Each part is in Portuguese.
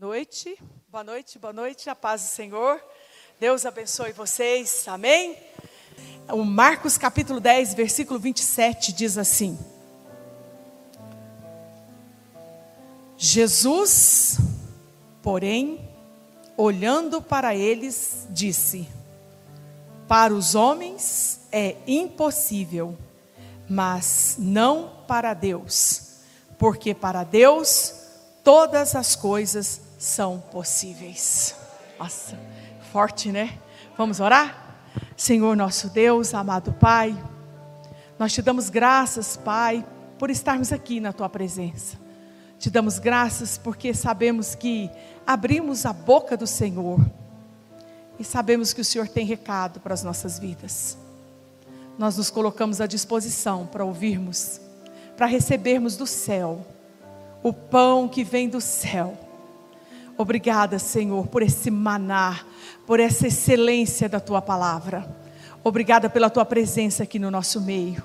noite, boa noite, boa noite, a paz do Senhor. Deus abençoe vocês, amém? O Marcos capítulo 10, versículo 27 diz assim: Jesus, porém, olhando para eles, disse: Para os homens é impossível, mas não para Deus, porque para Deus todas as coisas são possíveis. Nossa, forte, né? Vamos orar? Senhor nosso Deus, amado Pai, nós te damos graças, Pai, por estarmos aqui na tua presença. Te damos graças porque sabemos que abrimos a boca do Senhor e sabemos que o Senhor tem recado para as nossas vidas. Nós nos colocamos à disposição para ouvirmos, para recebermos do céu o pão que vem do céu Obrigada, Senhor, por esse maná, por essa excelência da tua palavra. Obrigada pela tua presença aqui no nosso meio.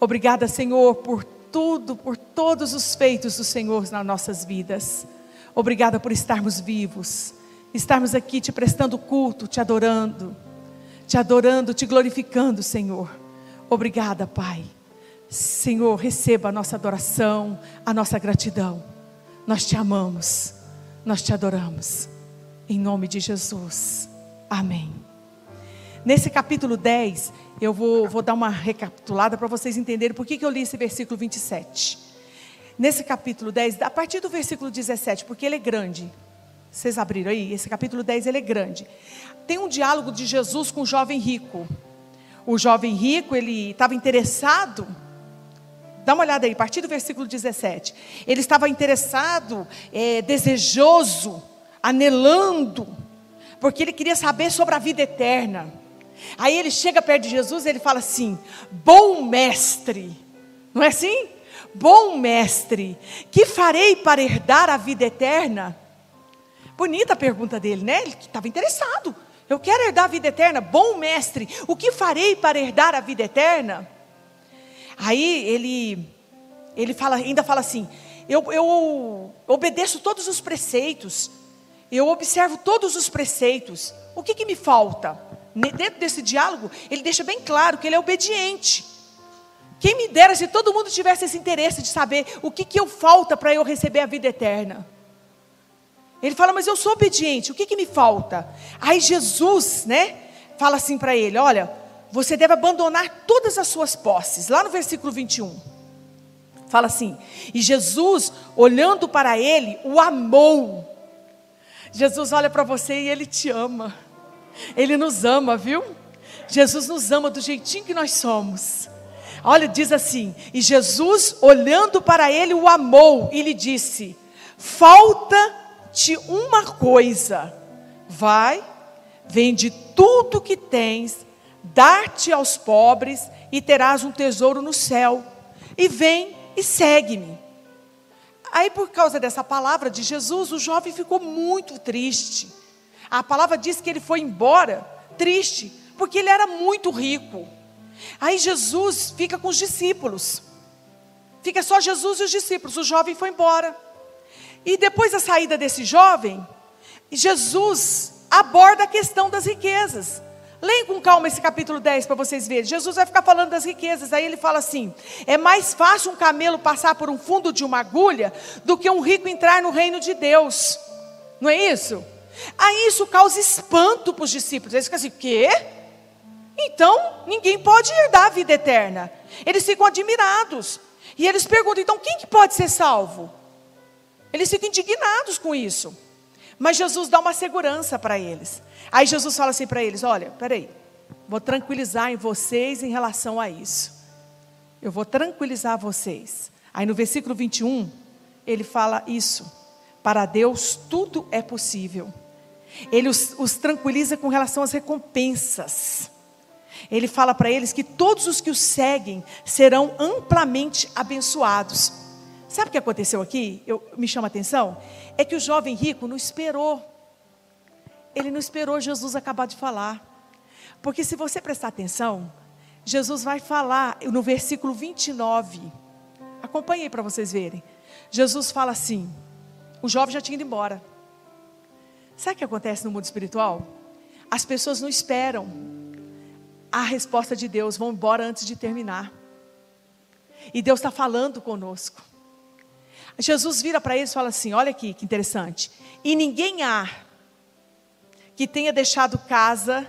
Obrigada, Senhor, por tudo, por todos os feitos do Senhor nas nossas vidas. Obrigada por estarmos vivos, estarmos aqui te prestando culto, te adorando, te adorando, te glorificando, Senhor. Obrigada, Pai. Senhor, receba a nossa adoração, a nossa gratidão. Nós te amamos. Nós te adoramos. Em nome de Jesus. Amém. Nesse capítulo 10, eu vou, vou dar uma recapitulada para vocês entenderem por que, que eu li esse versículo 27. Nesse capítulo 10, a partir do versículo 17, porque ele é grande. Vocês abriram aí? Esse capítulo 10 ele é grande. Tem um diálogo de Jesus com o jovem rico. O jovem rico, ele estava interessado Dá uma olhada aí, a partir do versículo 17. Ele estava interessado, é, desejoso, anelando, porque ele queria saber sobre a vida eterna. Aí ele chega perto de Jesus e ele fala assim: Bom mestre, não é assim? Bom mestre, que farei para herdar a vida eterna? Bonita a pergunta dele, né? Ele estava interessado. Eu quero herdar a vida eterna. Bom mestre, o que farei para herdar a vida eterna? Aí ele, ele fala, ainda fala assim: eu, eu obedeço todos os preceitos, eu observo todos os preceitos. O que, que me falta? Dentro desse diálogo, ele deixa bem claro que ele é obediente. Quem me dera se todo mundo tivesse esse interesse de saber o que, que eu falta para eu receber a vida eterna. Ele fala, mas eu sou obediente, o que, que me falta? Aí Jesus, né, fala assim para ele: olha, você deve abandonar todas as suas posses. Lá no versículo 21. Fala assim: E Jesus, olhando para ele, o amou. Jesus olha para você e ele te ama. Ele nos ama, viu? Jesus nos ama do jeitinho que nós somos. Olha, diz assim: E Jesus, olhando para ele, o amou e lhe disse: Falta-te uma coisa. Vai, vende tudo que tens dar-te aos pobres e terás um tesouro no céu. E vem e segue-me. Aí, por causa dessa palavra de Jesus, o jovem ficou muito triste. A palavra diz que ele foi embora triste, porque ele era muito rico. Aí Jesus fica com os discípulos. Fica só Jesus e os discípulos. O jovem foi embora. E depois da saída desse jovem, Jesus aborda a questão das riquezas. Leia com calma esse capítulo 10 para vocês verem. Jesus vai ficar falando das riquezas. Aí ele fala assim: é mais fácil um camelo passar por um fundo de uma agulha do que um rico entrar no reino de Deus. Não é isso? Aí isso causa espanto para os discípulos. Eles ficam assim: quê? Então ninguém pode herdar a vida eterna. Eles ficam admirados. E eles perguntam: então quem que pode ser salvo? Eles ficam indignados com isso. Mas Jesus dá uma segurança para eles. Aí Jesus fala assim para eles: Olha, peraí, vou tranquilizar em vocês em relação a isso. Eu vou tranquilizar vocês. Aí no versículo 21, ele fala isso. Para Deus tudo é possível. Ele os, os tranquiliza com relação às recompensas. Ele fala para eles que todos os que o seguem serão amplamente abençoados. Sabe o que aconteceu aqui? Eu, me chama a atenção. É que o jovem rico não esperou. Ele não esperou Jesus acabar de falar. Porque se você prestar atenção, Jesus vai falar no versículo 29. Acompanhe aí para vocês verem. Jesus fala assim: o jovem já tinha ido embora. Sabe o que acontece no mundo espiritual? As pessoas não esperam a resposta de Deus, vão embora antes de terminar. E Deus está falando conosco. Jesus vira para eles e fala assim: olha aqui que interessante. E ninguém há que tenha deixado casa,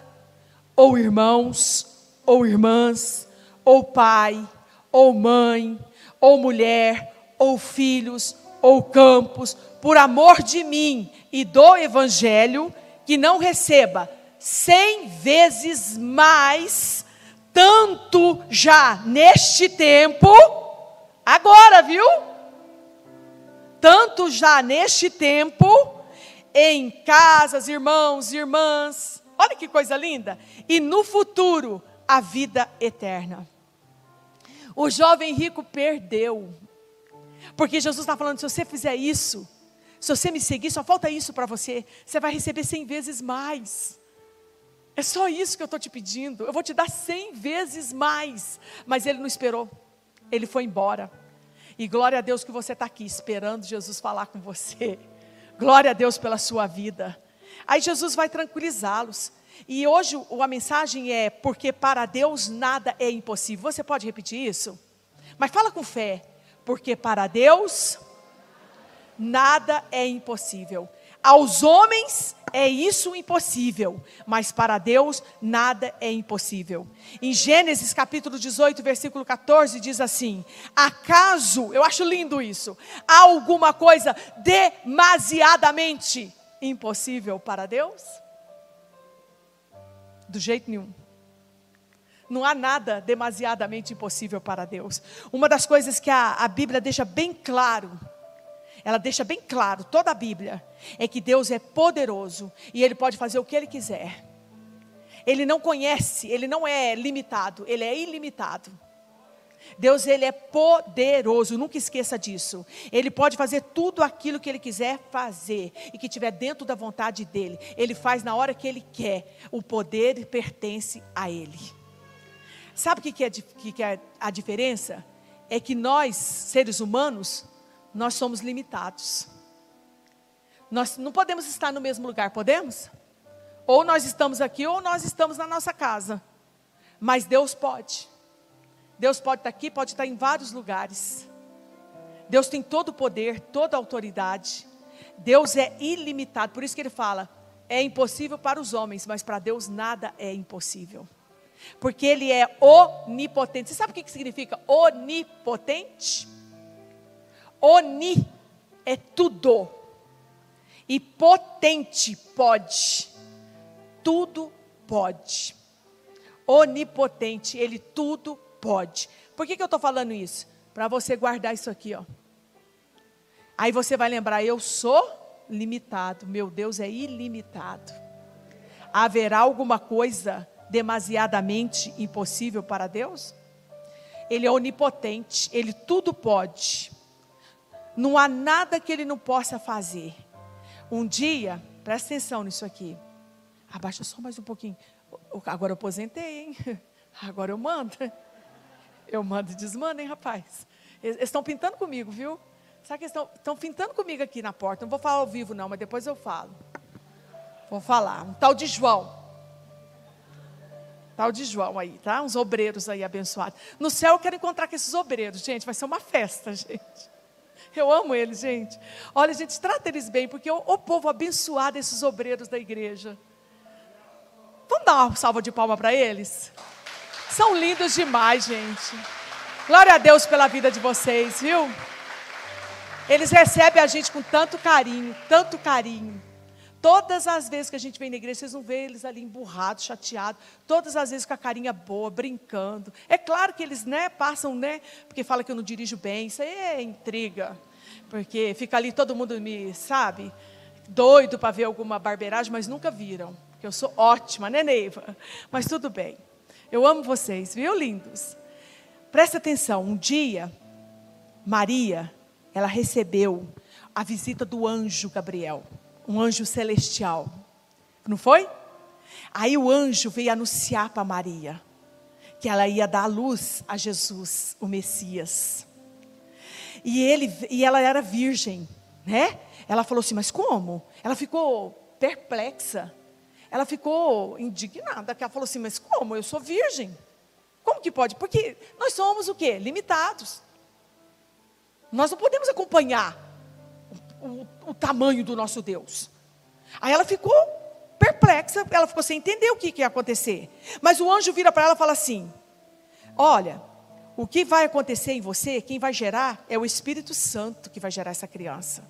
ou irmãos, ou irmãs, ou pai, ou mãe, ou mulher, ou filhos, ou campos, por amor de mim e do evangelho, que não receba cem vezes mais, tanto já neste tempo, agora, viu? Tanto já neste tempo, em casas, irmãos, irmãs, olha que coisa linda, e no futuro, a vida eterna. O jovem rico perdeu, porque Jesus está falando: se você fizer isso, se você me seguir, só falta isso para você, você vai receber cem vezes mais. É só isso que eu estou te pedindo. Eu vou te dar cem vezes mais. Mas ele não esperou. Ele foi embora. E glória a Deus que você está aqui esperando Jesus falar com você. Glória a Deus pela sua vida. Aí Jesus vai tranquilizá-los. E hoje a mensagem é: porque para Deus nada é impossível. Você pode repetir isso? Mas fala com fé. Porque para Deus nada é impossível. Aos homens é isso impossível, mas para Deus nada é impossível. Em Gênesis capítulo 18, versículo 14, diz assim: Acaso, eu acho lindo isso, há alguma coisa demasiadamente impossível para Deus? Do jeito nenhum. Não há nada demasiadamente impossível para Deus. Uma das coisas que a, a Bíblia deixa bem claro ela deixa bem claro, toda a Bíblia, é que Deus é poderoso e Ele pode fazer o que Ele quiser. Ele não conhece, Ele não é limitado, Ele é ilimitado. Deus ele é poderoso, nunca esqueça disso. Ele pode fazer tudo aquilo que ele quiser fazer e que estiver dentro da vontade dele. Ele faz na hora que ele quer. O poder pertence a ele. Sabe o que é, que é a diferença? É que nós, seres humanos, nós somos limitados. Nós não podemos estar no mesmo lugar, podemos? Ou nós estamos aqui, ou nós estamos na nossa casa. Mas Deus pode. Deus pode estar aqui, pode estar em vários lugares. Deus tem todo o poder, toda a autoridade. Deus é ilimitado. Por isso que ele fala: é impossível para os homens, mas para Deus nada é impossível. Porque Ele é onipotente. Você sabe o que significa onipotente? Oni é tudo. E potente pode. Tudo pode. Onipotente, ele tudo pode. Por que, que eu estou falando isso? Para você guardar isso aqui, ó. Aí você vai lembrar, eu sou limitado, meu Deus é ilimitado. Haverá alguma coisa demasiadamente impossível para Deus? Ele é onipotente, ele tudo pode. Não há nada que ele não possa fazer. Um dia, presta atenção nisso aqui. Abaixa só mais um pouquinho. Agora eu aposentei, hein? Agora eu mando. Eu mando e desmando, hein, rapaz? Eles estão pintando comigo, viu? Sabe que eles estão, estão pintando comigo aqui na porta. Não vou falar ao vivo, não, mas depois eu falo. Vou falar. Um tal de João. Tal de João aí, tá? Uns obreiros aí abençoados. No céu eu quero encontrar com esses obreiros, gente. Vai ser uma festa, gente. Eu amo eles, gente. Olha, gente, trata eles bem, porque o, o povo abençoado, esses obreiros da igreja. Vamos dar uma salva de palma para eles? São lindos demais, gente. Glória a Deus pela vida de vocês, viu? Eles recebem a gente com tanto carinho, tanto carinho. Todas as vezes que a gente vem na igreja, vocês não vê eles ali emburrados, chateados. Todas as vezes com a carinha boa, brincando. É claro que eles né, passam, né? Porque fala que eu não dirijo bem. Isso aí é intriga. Porque fica ali todo mundo me, sabe? Doido para ver alguma barbeiragem, mas nunca viram. Porque eu sou ótima, né, Neiva? Mas tudo bem. Eu amo vocês, viu, lindos? Presta atenção. Um dia, Maria, ela recebeu a visita do anjo Gabriel um anjo celestial. Não foi? Aí o anjo veio anunciar para Maria que ela ia dar luz a Jesus, o Messias. E ele e ela era virgem, né? Ela falou assim: "Mas como?" Ela ficou perplexa. Ela ficou indignada, que ela falou assim: "Mas como? Eu sou virgem. Como que pode? Porque nós somos o quê? Limitados. Nós não podemos acompanhar o, o, tamanho do nosso Deus. Aí ela ficou perplexa, ela ficou sem entender o que, que ia acontecer. Mas o anjo vira para ela e fala assim: Olha, o que vai acontecer em você, quem vai gerar, é o Espírito Santo que vai gerar essa criança.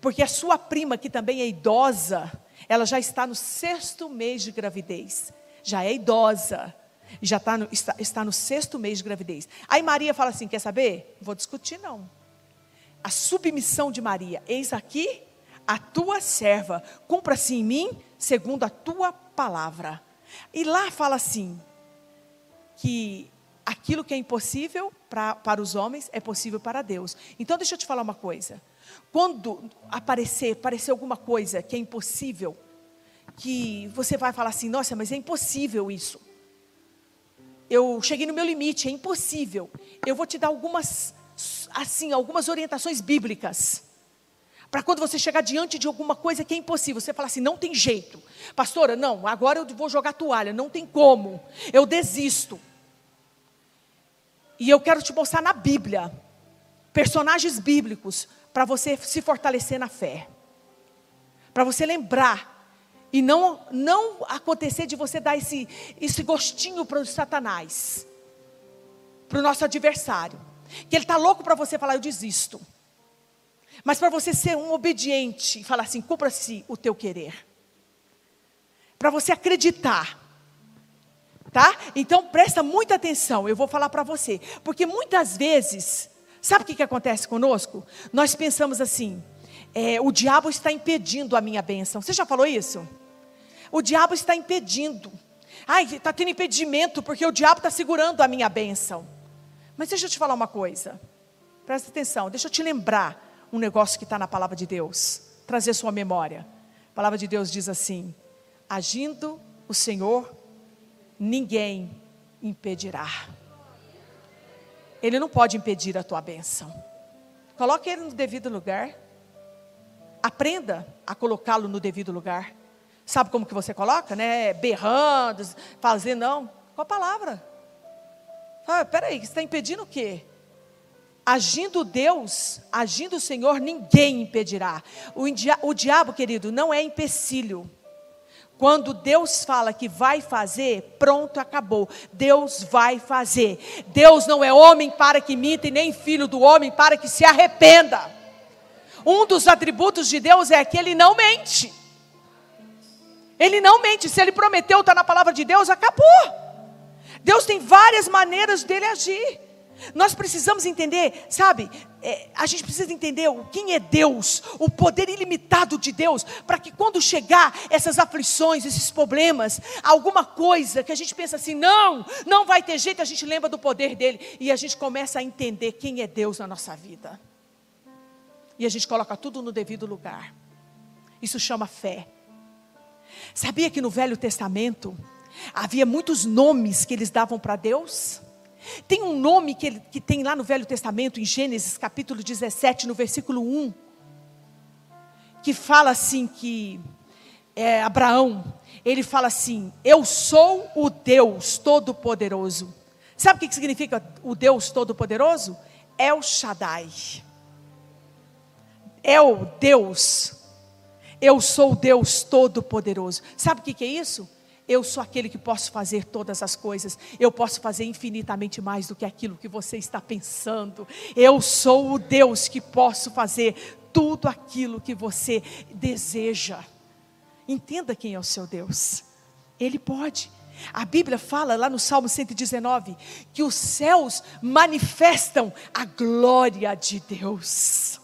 Porque a sua prima, que também é idosa, ela já está no sexto mês de gravidez. Já é idosa. Já está no, está, está no sexto mês de gravidez. Aí Maria fala assim: quer saber? Vou discutir, não. A submissão de Maria, eis aqui a tua serva, cumpra-se em mim segundo a tua palavra. E lá fala assim: que aquilo que é impossível pra, para os homens é possível para Deus. Então deixa eu te falar uma coisa. Quando aparecer, aparecer alguma coisa que é impossível, que você vai falar assim, nossa, mas é impossível isso. Eu cheguei no meu limite, é impossível. Eu vou te dar algumas, assim, algumas orientações bíblicas. Para quando você chegar diante de alguma coisa que é impossível, você falar assim, não tem jeito. Pastora, não, agora eu vou jogar toalha, não tem como. Eu desisto. E eu quero te mostrar na Bíblia personagens bíblicos para você se fortalecer na fé. Para você lembrar e não não acontecer de você dar esse esse gostinho para o Satanás, para o nosso adversário, que ele está louco para você falar eu desisto. Mas para você ser um obediente e falar assim, cumpra-se o teu querer. Para você acreditar tá? Então presta muita atenção, eu vou falar para você, porque muitas vezes, sabe o que, que acontece conosco? Nós pensamos assim, é, o diabo está impedindo a minha bênção. Você já falou isso? O diabo está impedindo. Ai, está tendo impedimento porque o diabo está segurando a minha bênção. Mas deixa eu te falar uma coisa. Presta atenção, deixa eu te lembrar um negócio que está na palavra de Deus. Trazer sua memória. A palavra de Deus diz assim: agindo o Senhor ninguém impedirá. Ele não pode impedir a tua bênção. Coloque ele no devido lugar. Aprenda a colocá-lo no devido lugar. Sabe como que você coloca, né? Berrando, fazendo, não. Com a palavra. Ah, peraí, você está impedindo o quê? Agindo Deus, agindo o Senhor, ninguém impedirá. O, o diabo, querido, não é empecilho. Quando Deus fala que vai fazer, pronto, acabou. Deus vai fazer. Deus não é homem para que minta, e nem filho do homem para que se arrependa. Um dos atributos de Deus é que ele não mente. Ele não mente. Se ele prometeu, está na palavra de Deus, acabou. Deus tem várias maneiras dele agir. Nós precisamos entender, sabe? É, a gente precisa entender quem é Deus, o poder ilimitado de Deus, para que quando chegar essas aflições, esses problemas, alguma coisa que a gente pensa assim, não, não vai ter jeito, a gente lembra do poder dele e a gente começa a entender quem é Deus na nossa vida. E a gente coloca tudo no devido lugar. Isso chama fé. Sabia que no Velho Testamento havia muitos nomes que eles davam para Deus? Tem um nome que, ele, que tem lá no Velho Testamento, em Gênesis capítulo 17, no versículo 1, que fala assim que é, Abraão, ele fala assim: Eu sou o Deus Todo-Poderoso. Sabe o que significa o Deus Todo-Poderoso? É o Shaddai. É o Deus. Eu sou o Deus Todo-Poderoso. Sabe o que é isso? Eu sou aquele que posso fazer todas as coisas. Eu posso fazer infinitamente mais do que aquilo que você está pensando. Eu sou o Deus que posso fazer tudo aquilo que você deseja. Entenda quem é o seu Deus. Ele pode. A Bíblia fala lá no Salmo 119 que os céus manifestam a glória de Deus.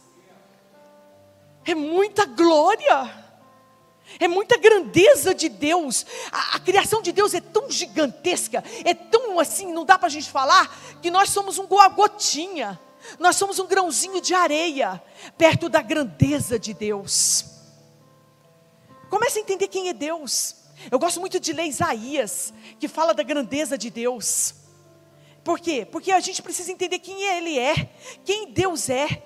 É muita glória. É muita grandeza de Deus. A, a, criação de Deus é tão gigantesca, é tão assim, não dá para a gente falar, que nós somos um gotinha. Nós somos um grãozinho de areia perto da grandeza de Deus. Comece a entender quem é Deus. Eu gosto muito de ler Isaías, que fala da grandeza de Deus. Por quê? Porque a gente precisa entender quem Ele é, quem Deus é.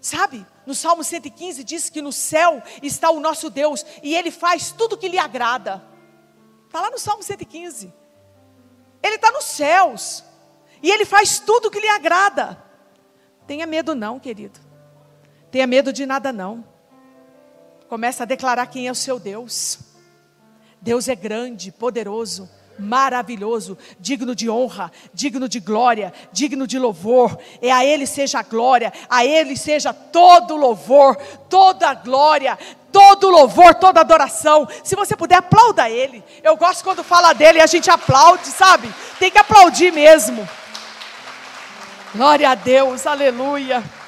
Sabe? No Salmo 115 diz que no céu está o nosso Deus e ele faz tudo que lhe agrada. Está lá no Salmo 115. Ele está nos céus e ele faz tudo que lhe agrada. Tenha medo, não, querido. Tenha medo de nada, não. Começa a declarar quem é o seu Deus. Deus é grande, poderoso maravilhoso, digno de honra, digno de glória, digno de louvor. E a Ele seja a glória, a Ele seja todo louvor, toda glória, todo louvor, toda adoração. Se você puder, aplauda Ele. Eu gosto quando fala dele e a gente aplaude, sabe? Tem que aplaudir mesmo. Glória a Deus, aleluia.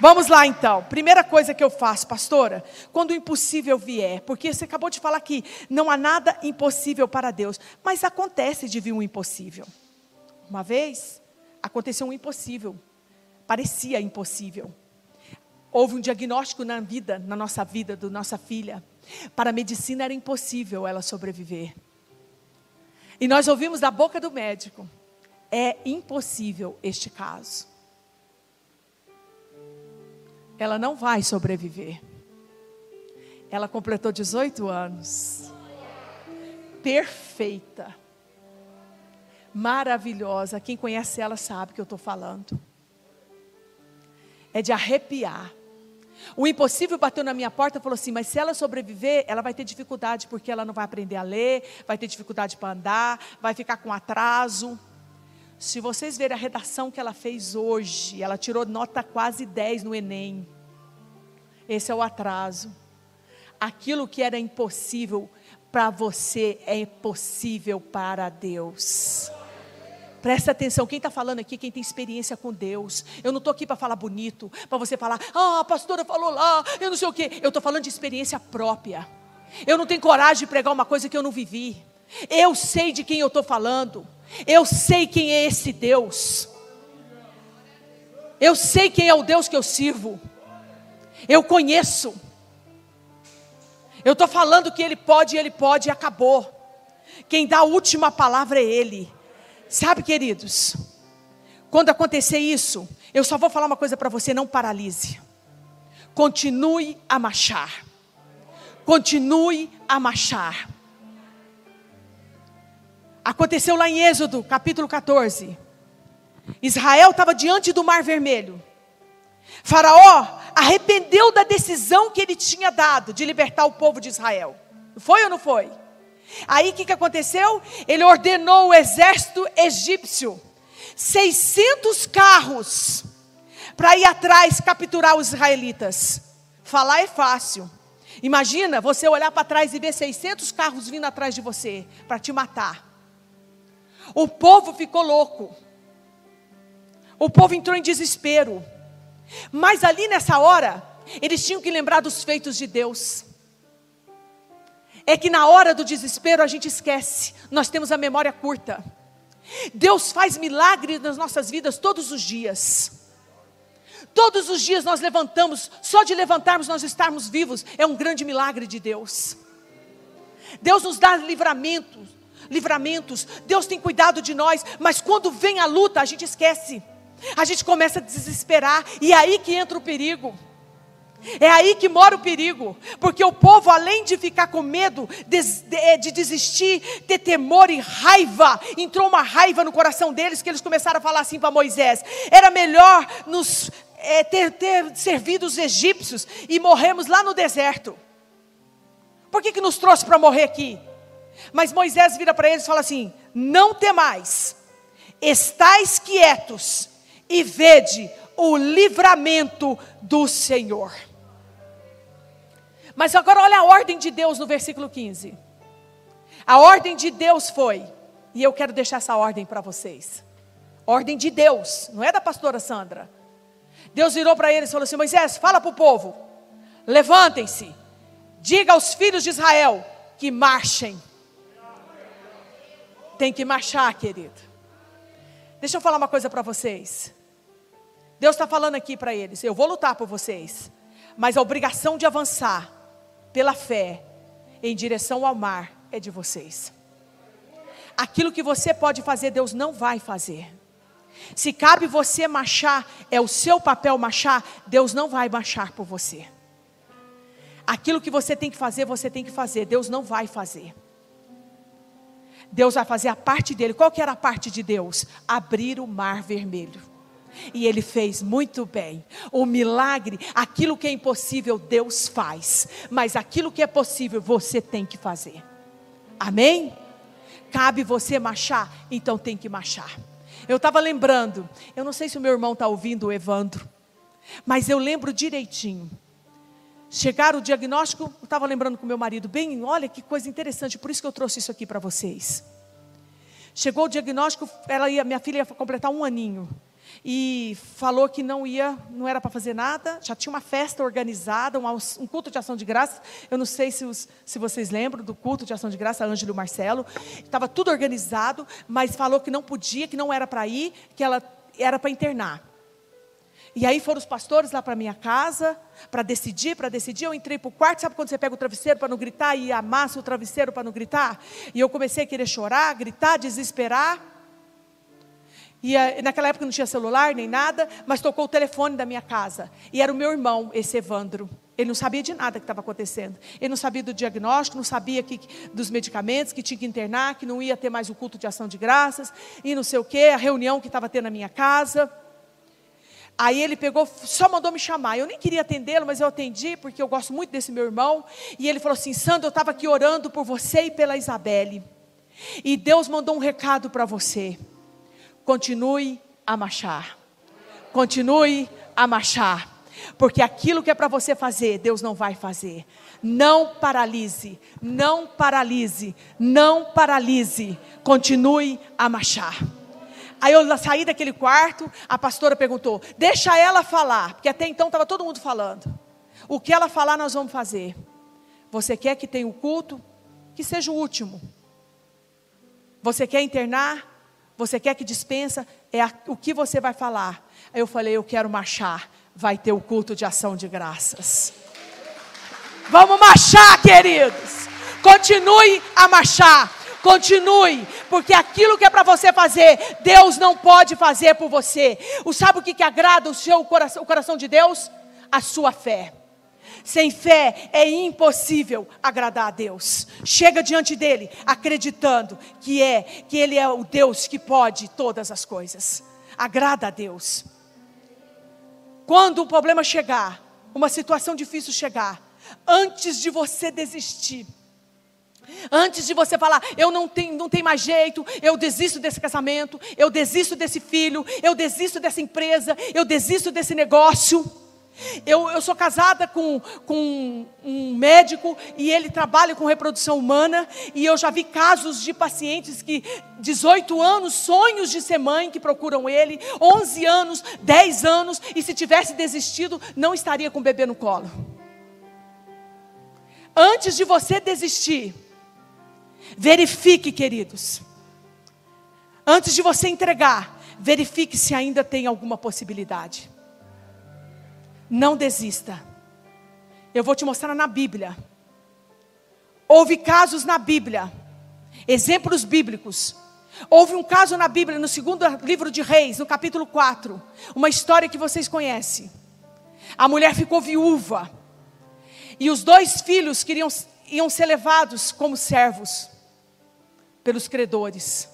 Vamos lá então. Primeira coisa que eu faço, pastora, quando o impossível vier, porque você acabou de falar que não há nada impossível para Deus, mas acontece de vir um impossível. Uma vez aconteceu um impossível, parecia impossível. Houve um diagnóstico na vida, na nossa vida, da nossa filha. Para a medicina era impossível ela sobreviver. E nós ouvimos da boca do médico: é impossível este caso ela não vai sobreviver. Ela completou 18 anos. Perfeita. Maravilhosa. Quem conhece ela sabe que eu estou falando. É de arrepiar. O impossível bateu na minha porta e falou assim: Mas se ela sobreviver, ela vai ter dificuldade, porque ela não vai aprender a ler, vai ter dificuldade para andar, vai ficar com atraso. Se vocês verem a redação que ela fez hoje, ela tirou nota quase 10 no Enem. Esse é o atraso. Aquilo que era impossível para você é possível para Deus. Presta atenção, quem está falando aqui, quem tem experiência com Deus. Eu não estou aqui para falar bonito, para você falar, ah, a pastora falou lá, eu não sei o quê. Eu estou falando de experiência própria. Eu não tenho coragem de pregar uma coisa que eu não vivi. Eu sei de quem eu estou falando. Eu sei quem é esse Deus. Eu sei quem é o Deus que eu sirvo. Eu conheço. Eu estou falando que Ele pode, Ele pode e acabou. Quem dá a última palavra é Ele. Sabe, queridos, quando acontecer isso, eu só vou falar uma coisa para você: não paralise. Continue a marchar. Continue a marchar. Aconteceu lá em Êxodo, capítulo 14. Israel estava diante do Mar Vermelho. Faraó arrependeu da decisão que ele tinha dado de libertar o povo de Israel. Foi ou não foi? Aí o que, que aconteceu? Ele ordenou o exército egípcio, 600 carros, para ir atrás capturar os israelitas. Falar é fácil. Imagina você olhar para trás e ver 600 carros vindo atrás de você para te matar. O povo ficou louco. O povo entrou em desespero. Mas ali nessa hora, eles tinham que lembrar dos feitos de Deus. É que na hora do desespero a gente esquece, nós temos a memória curta. Deus faz milagres nas nossas vidas todos os dias. Todos os dias nós levantamos, só de levantarmos nós estarmos vivos, é um grande milagre de Deus. Deus nos dá livramentos, livramentos, Deus tem cuidado de nós, mas quando vem a luta, a gente esquece. A gente começa a desesperar, e é aí que entra o perigo. É aí que mora o perigo, porque o povo, além de ficar com medo de, é, de, desistir, ter temor e raiva, entrou uma raiva no coração deles que eles começaram a falar assim para Moisés: era melhor nos é, ter, ter servido os egípcios e morrermos lá no deserto. Por que, que nos trouxe para morrer aqui? Mas Moisés vira para eles e fala assim: não temais, estais quietos e vede o livramento do Senhor. Mas agora olha a ordem de Deus no versículo 15. A ordem de Deus foi, e eu quero deixar essa ordem para vocês. Ordem de Deus, não é da pastora Sandra. Deus virou para eles e falou assim: Moisés, fala para o povo, levantem-se, diga aos filhos de Israel que marchem. Tem que marchar, querido. Deixa eu falar uma coisa para vocês. Deus está falando aqui para eles: eu vou lutar por vocês, mas a obrigação de avançar pela fé em direção ao mar é de vocês. Aquilo que você pode fazer, Deus não vai fazer. Se cabe você marchar, é o seu papel marchar, Deus não vai marchar por você. Aquilo que você tem que fazer, você tem que fazer, Deus não vai fazer. Deus vai fazer a parte dele. Qual que era a parte de Deus? Abrir o mar vermelho. E ele fez muito bem. O milagre, aquilo que é impossível, Deus faz. Mas aquilo que é possível, você tem que fazer. Amém? Cabe você marchar, então tem que marchar. Eu estava lembrando, eu não sei se o meu irmão está ouvindo o Evandro, mas eu lembro direitinho. Chegar o diagnóstico, eu estava lembrando com meu marido, bem, olha que coisa interessante, por isso que eu trouxe isso aqui para vocês. Chegou o diagnóstico, ela ia, minha filha ia completar um aninho e falou que não ia, não era para fazer nada, já tinha uma festa organizada, um, um, culto de ação de graça. Eu não sei se, os, se vocês lembram do culto de ação de graça, Ângelo e Marcelo. Estava tudo organizado, mas falou que não podia, que não era para ir, que ela era para internar. E aí foram os pastores lá para minha casa para decidir, para decidir. Eu entrei para o quarto, sabe quando você pega o travesseiro para não gritar e amassa o travesseiro para não gritar? E eu comecei a querer chorar, gritar, desesperar. E eh, naquela época não tinha celular nem nada, mas tocou o telefone da minha casa. E era o meu irmão, esse Evandro. Ele não sabia de nada que estava acontecendo. Ele não sabia do diagnóstico, não sabia que, dos medicamentos, que tinha que internar, que não ia ter mais o culto de ação de graças, e não sei o quê, a reunião que estava tendo na minha casa. Aí ele pegou, só mandou me chamar. Eu nem queria atendê-lo, mas eu atendi, porque eu gosto muito desse meu irmão. E ele falou assim: Sandro, eu estava aqui orando por você e pela Isabelle. E Deus mandou um recado para você. Continue a marchar. Continue a marchar. Porque aquilo que é para você fazer, Deus não vai fazer. Não paralise, não paralise, não paralise. Continue a marchar. Aí eu saí daquele quarto, a pastora perguntou: Deixa ela falar, porque até então estava todo mundo falando. O que ela falar, nós vamos fazer. Você quer que tenha o culto? Que seja o último. Você quer internar? Você quer que dispensa? É a, o que você vai falar. Aí eu falei, eu quero marchar. Vai ter o culto de ação de graças. Vamos marchar, queridos. Continue a marchar. Continue, porque aquilo que é para você fazer, Deus não pode fazer por você. O sabe o que, que agrada o seu coração, o coração de Deus? A sua fé. Sem fé é impossível agradar a Deus. Chega diante dele acreditando que é, que ele é o Deus que pode todas as coisas. Agrada a Deus. Quando o problema chegar, uma situação difícil chegar, antes de você desistir, Antes de você falar, eu não tenho, não tenho mais jeito, eu desisto desse casamento, eu desisto desse filho, eu desisto dessa empresa, eu desisto desse negócio. Eu, eu sou casada com, com um médico e ele trabalha com reprodução humana. E eu já vi casos de pacientes que, 18 anos, sonhos de ser mãe, que procuram ele, 11 anos, 10 anos, e se tivesse desistido, não estaria com o bebê no colo. Antes de você desistir, verifique, queridos. Antes de você entregar, verifique se ainda tem alguma possibilidade. Não desista. Eu vou te mostrar na Bíblia. Houve casos na Bíblia, exemplos bíblicos. Houve um caso na Bíblia, no segundo livro de Reis, no capítulo 4, uma história que vocês conhecem. A mulher ficou viúva, e os dois filhos queriam, iam ser levados como servos pelos credores.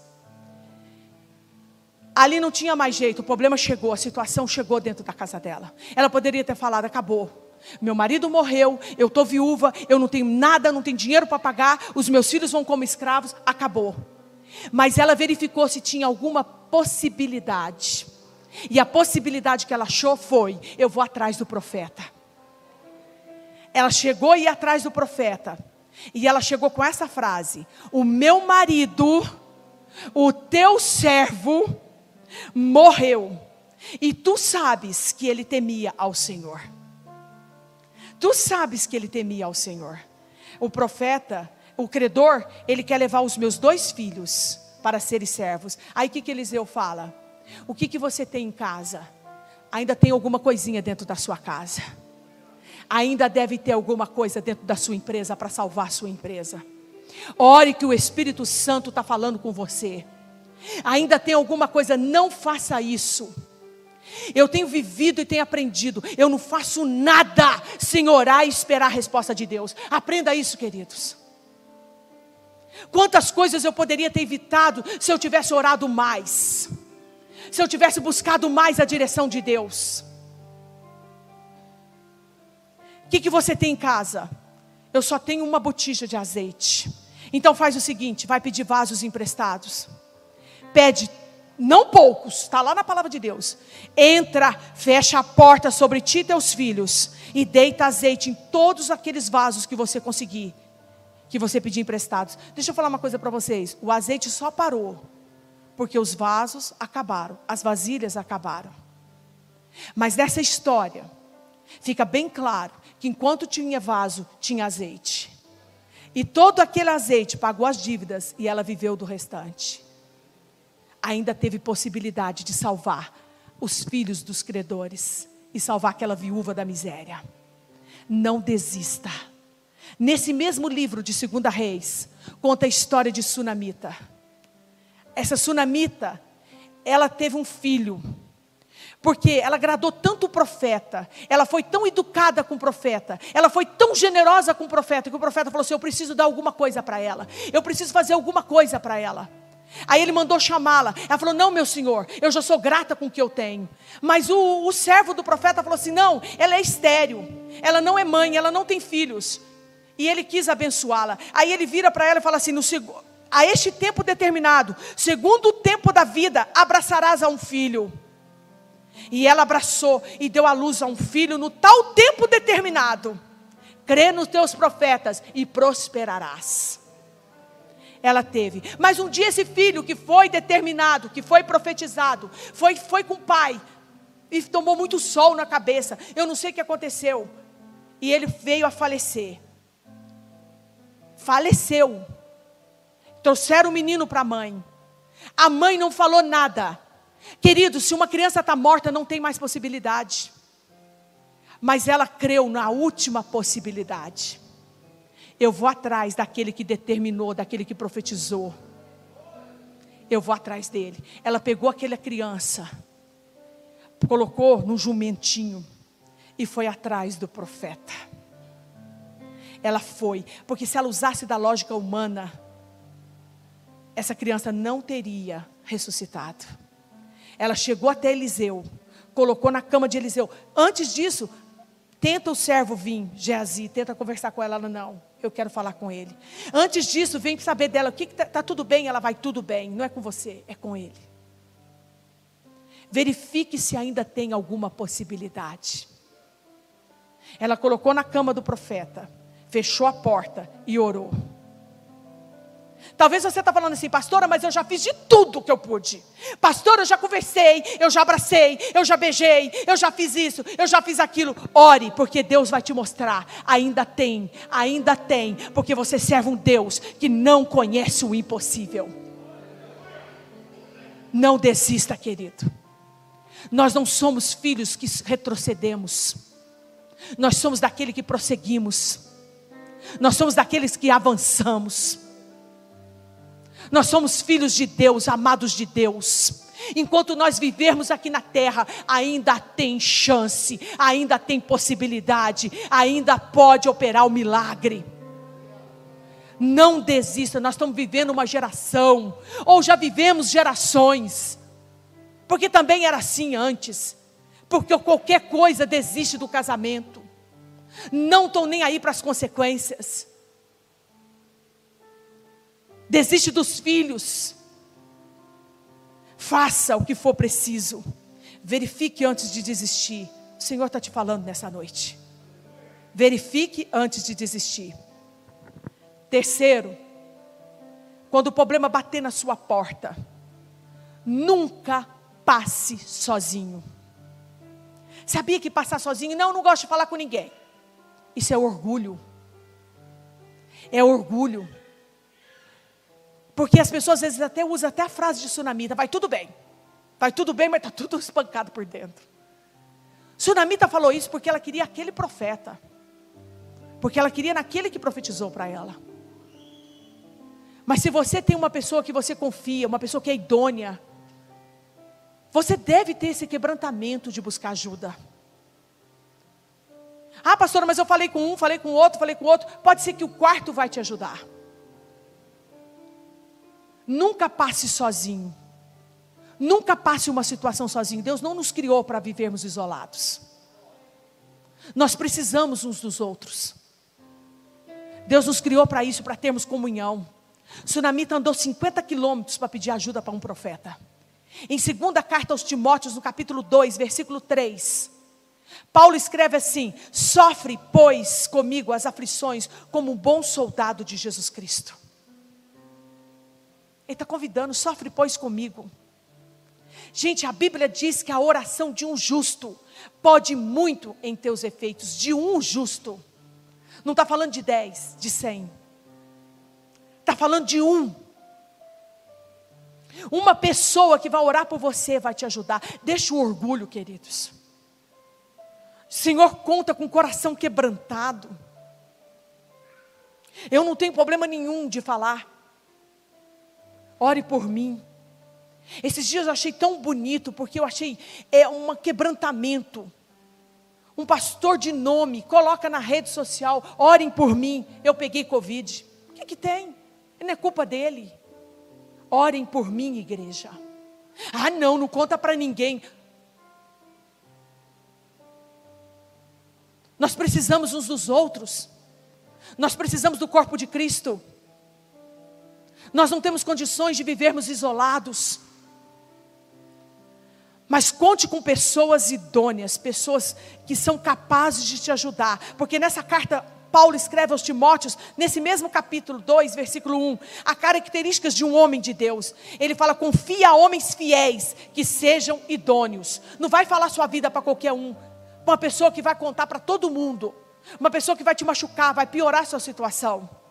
Ali não tinha mais jeito, o problema chegou, a situação chegou dentro da casa dela. Ela poderia ter falado: acabou. Meu marido morreu, eu estou viúva, eu não tenho nada, não tenho dinheiro para pagar, os meus filhos vão como escravos, acabou. Mas ela verificou se tinha alguma possibilidade. E a possibilidade que ela achou foi: eu vou atrás do profeta. Ela chegou e atrás do profeta. E ela chegou com essa frase: O meu marido, o teu servo, morreu. E tu sabes que ele temia ao Senhor. Tu sabes que ele temia ao Senhor. O profeta, o credor, ele quer levar os meus dois filhos para serem servos. Aí o que, que Eliseu fala? O que, que você tem em casa? Ainda tem alguma coisinha dentro da sua casa. Ainda deve ter alguma coisa dentro da sua empresa para salvar a sua empresa. Ore que o Espírito Santo está falando com você. Ainda tem alguma coisa, não faça isso. Eu tenho vivido e tenho aprendido. Eu não faço nada sem orar e esperar a resposta de Deus. Aprenda isso, queridos. Quantas coisas eu poderia ter evitado se eu tivesse orado mais, se eu tivesse buscado mais a direção de Deus. O que, que você tem em casa? Eu só tenho uma botija de azeite. Então faz o seguinte: vai pedir vasos emprestados. Pede não poucos, está lá na palavra de Deus. Entra, fecha a porta sobre ti e teus filhos, e deita azeite em todos aqueles vasos que você conseguir, que você pedir emprestados. Deixa eu falar uma coisa para vocês: o azeite só parou, porque os vasos acabaram, as vasilhas acabaram. Mas nessa história, fica bem claro que enquanto tinha vaso, tinha azeite. E todo aquele azeite pagou as dívidas e ela viveu do restante ainda teve possibilidade de salvar os filhos dos credores e salvar aquela viúva da miséria. Não desista. Nesse mesmo livro de Segunda Reis, conta a história de Sunamita. Essa Sunamita, ela teve um filho, porque ela agradou tanto o profeta, ela foi tão educada com o profeta, ela foi tão generosa com o profeta, que o profeta falou assim: Eu preciso dar alguma coisa para ela, eu preciso fazer alguma coisa para ela. Aí ele mandou chamá-la. Ela falou: Não, meu senhor, eu já sou grata com o que eu tenho. Mas o, o servo do profeta falou assim: Não, ela é estéril, ela não é mãe, ela não tem filhos. E ele quis abençoá-la. Aí ele vira para ela e fala assim: no, A este tempo determinado, segundo o tempo da vida, abraçarás a um filho. E ela abraçou e deu à luz a um filho no tal tempo determinado. Crê nos teus profetas e prosperarás ela teve. Mas um dia esse filho que foi determinado, que foi profetizado, foi, foi com o pai, e tomou muito sol na cabeça. Eu não sei o que aconteceu. E ele veio a falecer. Faleceu. Trouxeram o menino para a mãe. A mãe não falou nada. Querido, se uma criança está morta, não tem mais possibilidade. Mas ela creu na última possibilidade. Eu vou atrás daquele que determinou, daquele que profetizou. Eu vou atrás dele. Ela pegou aquela criança, colocou no jumentinho e foi atrás do profeta. Ela foi, porque se ela usasse da lógica humana, essa criança não teria ressuscitado. Ela chegou até Eliseu, colocou na cama de Eliseu. Antes disso, tenta o servo vir, Geazi, tenta conversar com ela. Ela não eu quero falar com ele. Antes disso, vem saber dela, o que está tá tudo bem, ela vai tudo bem. Não é com você, é com ele. Verifique se ainda tem alguma possibilidade. Ela colocou na cama do profeta, fechou a porta e orou. Talvez você está falando assim, pastora, mas eu já fiz de tudo que eu pude. Pastora, eu já conversei, eu já abracei, eu já beijei, eu já fiz isso, eu já fiz aquilo. Ore, porque Deus vai te mostrar. Ainda tem, ainda tem, porque você serve um Deus que não conhece o impossível. Não desista, querido. Nós não somos filhos que retrocedemos. Nós somos daquele que prosseguimos. Nós somos daqueles que avançamos. Nós somos filhos de Deus, amados de Deus. Enquanto nós vivermos aqui na terra, ainda tem chance, ainda tem possibilidade, ainda pode operar o milagre. Não desista, nós estamos vivendo uma geração, ou já vivemos gerações, porque também era assim antes, porque qualquer coisa desiste do casamento, não estão nem aí para as consequências desiste dos filhos. Faça o que for preciso. Verifique antes de desistir. O Senhor está te falando nessa noite. Verifique antes de desistir. Terceiro, quando o problema bater na sua porta, nunca passe sozinho. Sabia que passar sozinho? Não, não gosto de falar com ninguém. Isso é orgulho. É orgulho. Porque as pessoas às vezes até usam até a frase de tsunamita, vai tudo bem. Vai tudo bem, mas está tudo espancado por dentro. Tsunamita falou isso porque ela queria aquele profeta. Porque ela queria naquele que profetizou para ela. Mas se você tem uma pessoa que você confia, uma pessoa que é idônea, você deve ter esse quebrantamento de buscar ajuda. Ah, pastora, mas eu falei com um, falei com outro, falei com outro. Pode ser que o quarto vai te ajudar. Nunca passe sozinho. Nunca passe uma situação sozinho. Deus não nos criou para vivermos isolados. Nós precisamos uns dos outros. Deus nos criou para isso, para termos comunhão. Sunamita andou 50 quilômetros para pedir ajuda para um profeta. Em segunda carta aos Timóteos, no capítulo 2, versículo 3, Paulo escreve assim: Sofre, pois, comigo as aflições, como um bom soldado de Jesus Cristo. Ele está convidando, sofre, pois, comigo. Gente, a Bíblia diz que a oração de um justo pode muito em teus efeitos, de um justo. Não está falando de dez, de cem. Está falando de um. Uma pessoa que vai orar por você vai te ajudar. Deixa o orgulho, queridos. Senhor conta com o coração quebrantado. Eu não tenho problema nenhum de falar. Ore por mim. Esses dias eu achei tão bonito, porque eu achei é um quebrantamento. Um pastor de nome coloca na rede social, orem por mim, eu peguei Covid. O que, que tem? Não é culpa dele. Orem por mim, igreja. Ah, não, não conta para ninguém. Nós precisamos uns dos outros. Nós precisamos do corpo de Cristo. Nós não temos condições de vivermos isolados. Mas conte com pessoas idôneas, pessoas que são capazes de te ajudar, porque nessa carta Paulo escreve aos Timóteos, nesse mesmo capítulo 2, versículo 1, há características de um homem de Deus. Ele fala: confia a homens fiéis que sejam idôneos. Não vai falar sua vida para qualquer um, uma pessoa que vai contar para todo mundo, uma pessoa que vai te machucar, vai piorar a sua situação.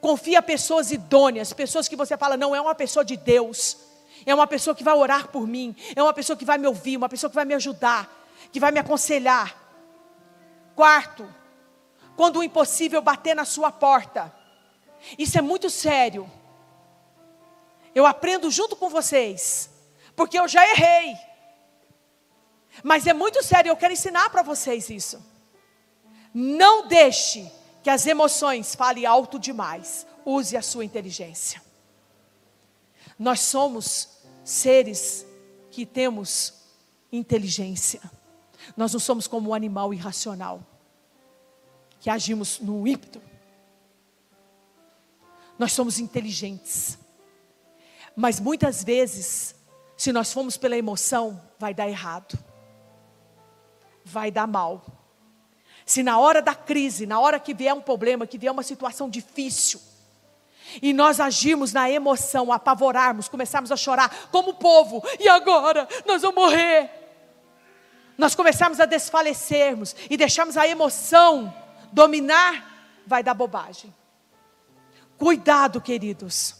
Confia pessoas idôneas, pessoas que você fala, não é uma pessoa de Deus, é uma pessoa que vai orar por mim, é uma pessoa que vai me ouvir, uma pessoa que vai me ajudar, que vai me aconselhar. Quarto, quando o impossível bater na sua porta, isso é muito sério. Eu aprendo junto com vocês, porque eu já errei. Mas é muito sério, eu quero ensinar para vocês isso. Não deixe que as emoções falem alto demais. Use a sua inteligência. Nós somos seres que temos inteligência. Nós não somos como um animal irracional, que agimos no ímpeto. Nós somos inteligentes. Mas muitas vezes, se nós formos pela emoção, vai dar errado. Vai dar mal. Se na hora da crise, na hora que vier um problema, que vier uma situação difícil, e nós agirmos na emoção, apavorarmos, começarmos a chorar como povo, e agora nós vamos morrer. Nós começarmos a desfalecermos e deixarmos a emoção dominar, vai dar bobagem. Cuidado, queridos.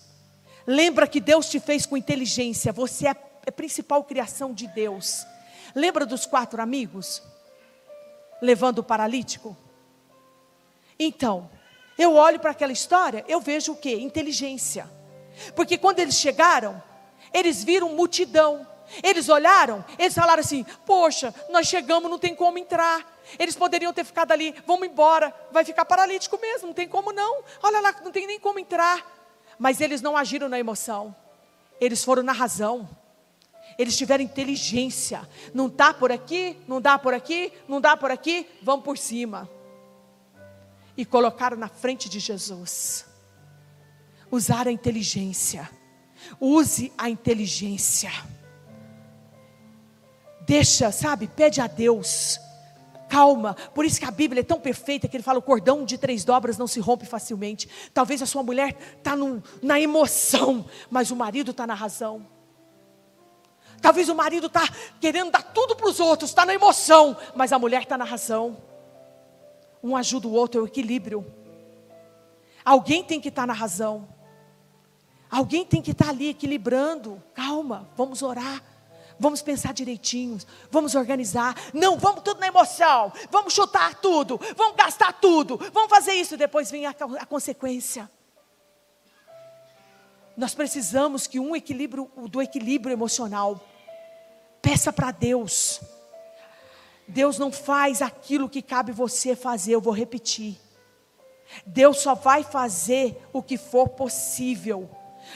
Lembra que Deus te fez com inteligência, você é a principal criação de Deus. Lembra dos quatro amigos? Levando o paralítico? Então, eu olho para aquela história, eu vejo o que? Inteligência. Porque quando eles chegaram, eles viram multidão. Eles olharam, eles falaram assim: Poxa, nós chegamos, não tem como entrar. Eles poderiam ter ficado ali, vamos embora, vai ficar paralítico mesmo, não tem como não. Olha lá, não tem nem como entrar. Mas eles não agiram na emoção, eles foram na razão. Eles tiveram inteligência. Não dá por aqui, não dá por aqui, não dá por aqui, vão por cima. E colocaram na frente de Jesus. Usar a inteligência. Use a inteligência. Deixa, sabe, pede a Deus. Calma, por isso que a Bíblia é tão perfeita que ele fala: o cordão de três dobras não se rompe facilmente. Talvez a sua mulher está na emoção, mas o marido está na razão. Talvez o marido está querendo dar tudo para os outros, está na emoção, mas a mulher está na razão. Um ajuda o outro, é o equilíbrio. Alguém tem que estar tá na razão. Alguém tem que estar tá ali equilibrando. Calma, vamos orar. Vamos pensar direitinho, vamos organizar. Não, vamos tudo na emoção. Vamos chutar tudo, vamos gastar tudo, vamos fazer isso. Depois vem a, a consequência. Nós precisamos que um equilíbrio do equilíbrio emocional. Peça para Deus. Deus não faz aquilo que cabe você fazer, eu vou repetir. Deus só vai fazer o que for possível,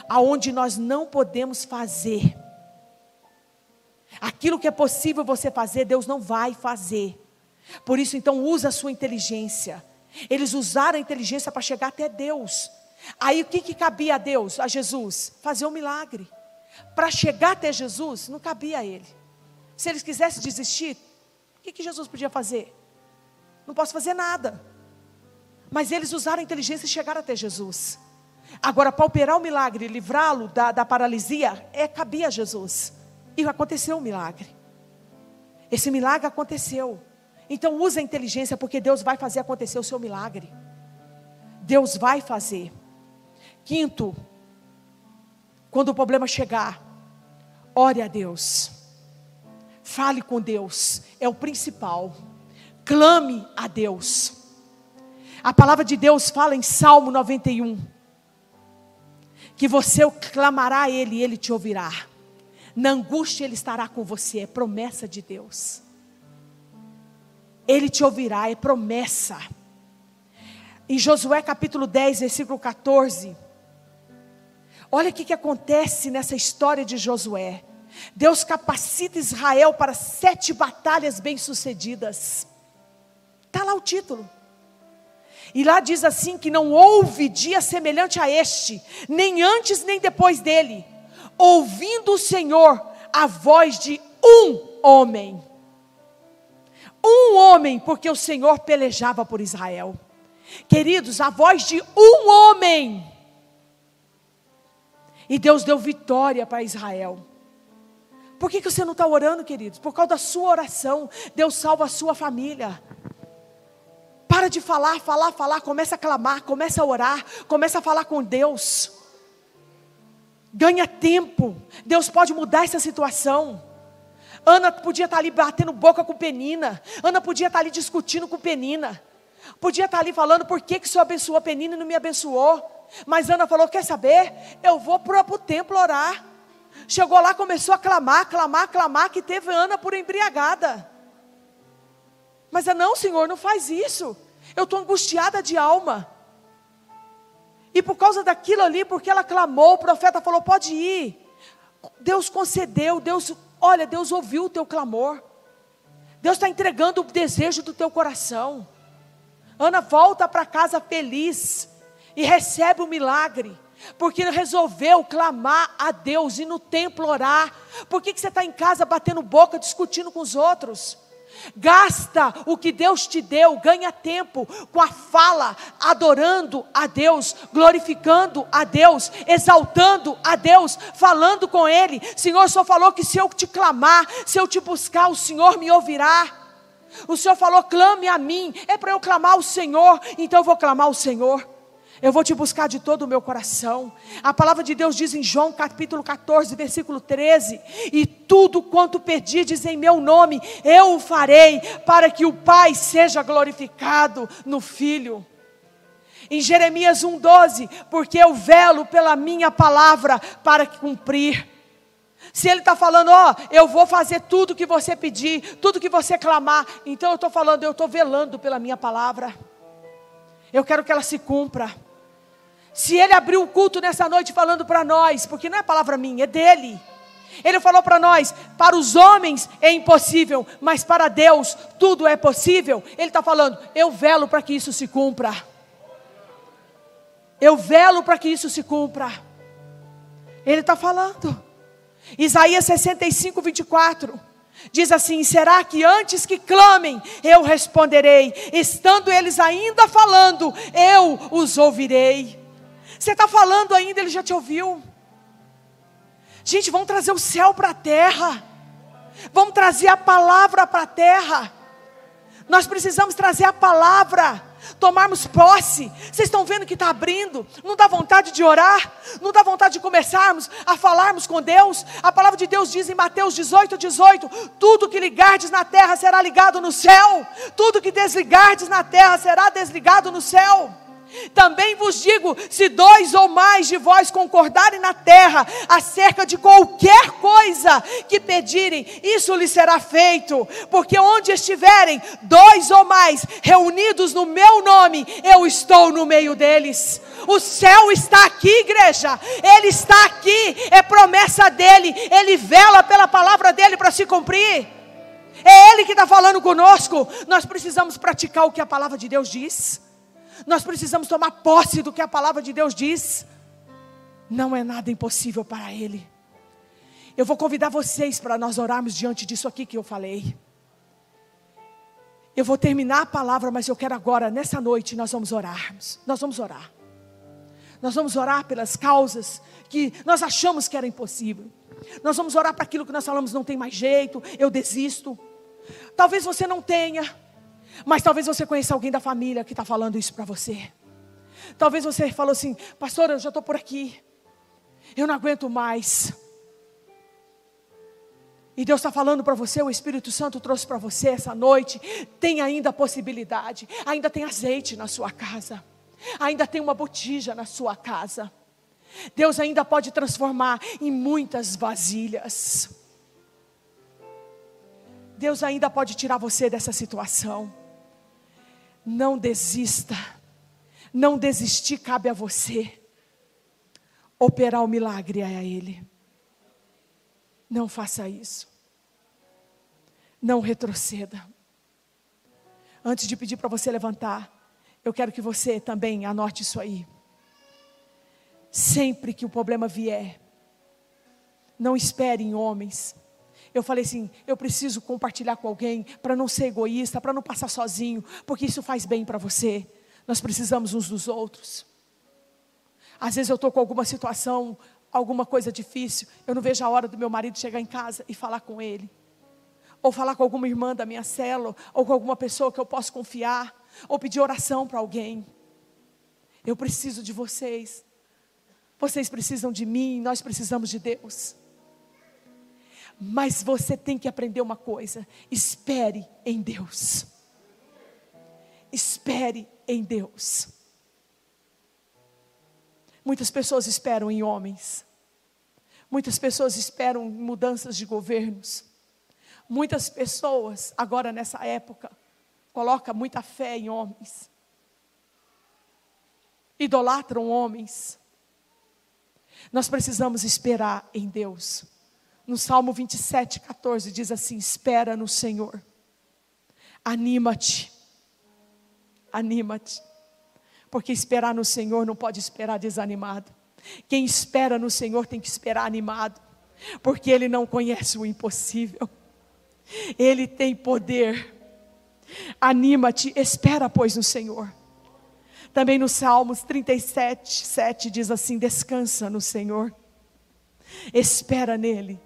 aonde nós não podemos fazer. Aquilo que é possível você fazer, Deus não vai fazer. Por isso, então, usa a sua inteligência. Eles usaram a inteligência para chegar até Deus. Aí o que, que cabia a Deus, a Jesus? Fazer um milagre. Para chegar até Jesus, não cabia a ele. Se eles quisessem desistir, o que, que Jesus podia fazer? Não posso fazer nada. Mas eles usaram a inteligência e chegaram até Jesus. Agora, para operar o milagre, livrá-lo da, da paralisia, é cabia a Jesus. E aconteceu o milagre. Esse milagre aconteceu. Então use a inteligência, porque Deus vai fazer acontecer o seu milagre. Deus vai fazer. Quinto, quando o problema chegar, ore a Deus. Fale com Deus, é o principal. Clame a Deus. A palavra de Deus fala em Salmo 91 que você clamará a Ele e Ele te ouvirá. Na angústia Ele estará com você, é promessa de Deus. Ele te ouvirá, é promessa. Em Josué capítulo 10, versículo 14. Olha o que, que acontece nessa história de Josué. Deus capacita Israel para sete batalhas bem-sucedidas. Está lá o título. E lá diz assim: que não houve dia semelhante a este, nem antes nem depois dele, ouvindo o Senhor a voz de um homem. Um homem, porque o Senhor pelejava por Israel. Queridos, a voz de um homem. E Deus deu vitória para Israel. Por que, que você não está orando, queridos? Por causa da sua oração, Deus salva a sua família. Para de falar, falar, falar, começa a clamar, começa a orar, começa a falar com Deus. Ganha tempo. Deus pode mudar essa situação. Ana podia estar ali batendo boca com Penina. Ana podia estar ali discutindo com Penina. Podia estar ali falando por que, que o Senhor abençoou Penina e não me abençoou. Mas Ana falou: Quer saber? Eu vou para o templo orar. Chegou lá, começou a clamar, clamar, clamar, que teve Ana por embriagada. Mas não, Senhor, não faz isso. Eu estou angustiada de alma. E por causa daquilo ali, porque ela clamou, o profeta falou: pode ir. Deus concedeu, Deus, olha, Deus ouviu o teu clamor. Deus está entregando o desejo do teu coração. Ana volta para casa feliz e recebe o milagre, porque resolveu clamar a Deus e no templo orar. Por que, que você está em casa batendo boca, discutindo com os outros? Gasta o que Deus te deu, ganha tempo com a fala, adorando a Deus, glorificando a Deus, exaltando a Deus, falando com Ele. Senhor, Senhor falou que se eu te clamar, se eu te buscar, o Senhor me ouvirá. O Senhor falou: clame a mim, é para eu clamar ao Senhor, então eu vou clamar ao Senhor. Eu vou te buscar de todo o meu coração. A palavra de Deus diz em João capítulo 14, versículo 13: E tudo quanto pedides em meu nome, eu o farei, para que o Pai seja glorificado no Filho. Em Jeremias 1,12: Porque eu velo pela minha palavra para cumprir. Se ele está falando, ó, oh, eu vou fazer tudo que você pedir, tudo que você clamar, então eu estou falando, eu estou velando pela minha palavra. Eu quero que ela se cumpra. Se ele abriu o culto nessa noite falando para nós, porque não é palavra minha, é dele. Ele falou para nós: para os homens é impossível, mas para Deus tudo é possível. Ele está falando: eu velo para que isso se cumpra. Eu velo para que isso se cumpra. Ele está falando. Isaías 65, 24. Diz assim: será que antes que clamem, eu responderei, estando eles ainda falando, eu os ouvirei. Você está falando ainda, ele já te ouviu. Gente, vamos trazer o céu para a terra. Vamos trazer a palavra para a terra. Nós precisamos trazer a palavra, tomarmos posse. Vocês estão vendo que está abrindo? Não dá vontade de orar? Não dá vontade de começarmos a falarmos com Deus? A palavra de Deus diz em Mateus 18, 18: Tudo que ligardes na terra será ligado no céu, tudo que desligardes na terra será desligado no céu. Também vos digo: se dois ou mais de vós concordarem na terra acerca de qualquer coisa que pedirem, isso lhes será feito. Porque onde estiverem dois ou mais reunidos no meu nome, eu estou no meio deles. O céu está aqui, igreja. Ele está aqui. É promessa dele. Ele vela pela palavra dele para se cumprir. É Ele que está falando conosco. Nós precisamos praticar o que a palavra de Deus diz. Nós precisamos tomar posse do que a palavra de Deus diz. Não é nada impossível para Ele. Eu vou convidar vocês para nós orarmos diante disso aqui que eu falei. Eu vou terminar a palavra, mas eu quero agora, nessa noite, nós vamos orarmos. Nós vamos orar. Nós vamos orar pelas causas que nós achamos que era impossível. Nós vamos orar para aquilo que nós falamos não tem mais jeito, eu desisto. Talvez você não tenha, mas talvez você conheça alguém da família que está falando isso para você. Talvez você falou assim, pastor, eu já estou por aqui, eu não aguento mais. E Deus está falando para você, o Espírito Santo trouxe para você essa noite. Tem ainda possibilidade, ainda tem azeite na sua casa, ainda tem uma botija na sua casa. Deus ainda pode transformar em muitas vasilhas. Deus ainda pode tirar você dessa situação. Não desista. Não desistir cabe a você. Operar o milagre é a Ele. Não faça isso. Não retroceda. Antes de pedir para você levantar, eu quero que você também anote isso aí. Sempre que o problema vier, não espere em homens. Eu falei assim: eu preciso compartilhar com alguém para não ser egoísta, para não passar sozinho, porque isso faz bem para você. Nós precisamos uns dos outros. Às vezes eu estou com alguma situação, alguma coisa difícil, eu não vejo a hora do meu marido chegar em casa e falar com ele. Ou falar com alguma irmã da minha célula, ou com alguma pessoa que eu posso confiar, ou pedir oração para alguém. Eu preciso de vocês. Vocês precisam de mim, nós precisamos de Deus. Mas você tem que aprender uma coisa: espere em Deus. Espere em Deus. Muitas pessoas esperam em homens. Muitas pessoas esperam mudanças de governos. Muitas pessoas, agora nessa época, colocam muita fé em homens. Idolatram homens. Nós precisamos esperar em Deus. No Salmo 27, 14 diz assim: Espera no Senhor, anima-te, anima-te, porque esperar no Senhor não pode esperar desanimado. Quem espera no Senhor tem que esperar animado, porque Ele não conhece o impossível, Ele tem poder. Anima-te, espera, pois, no Senhor. Também no Salmos 37, 7 diz assim: Descansa no Senhor, espera nele.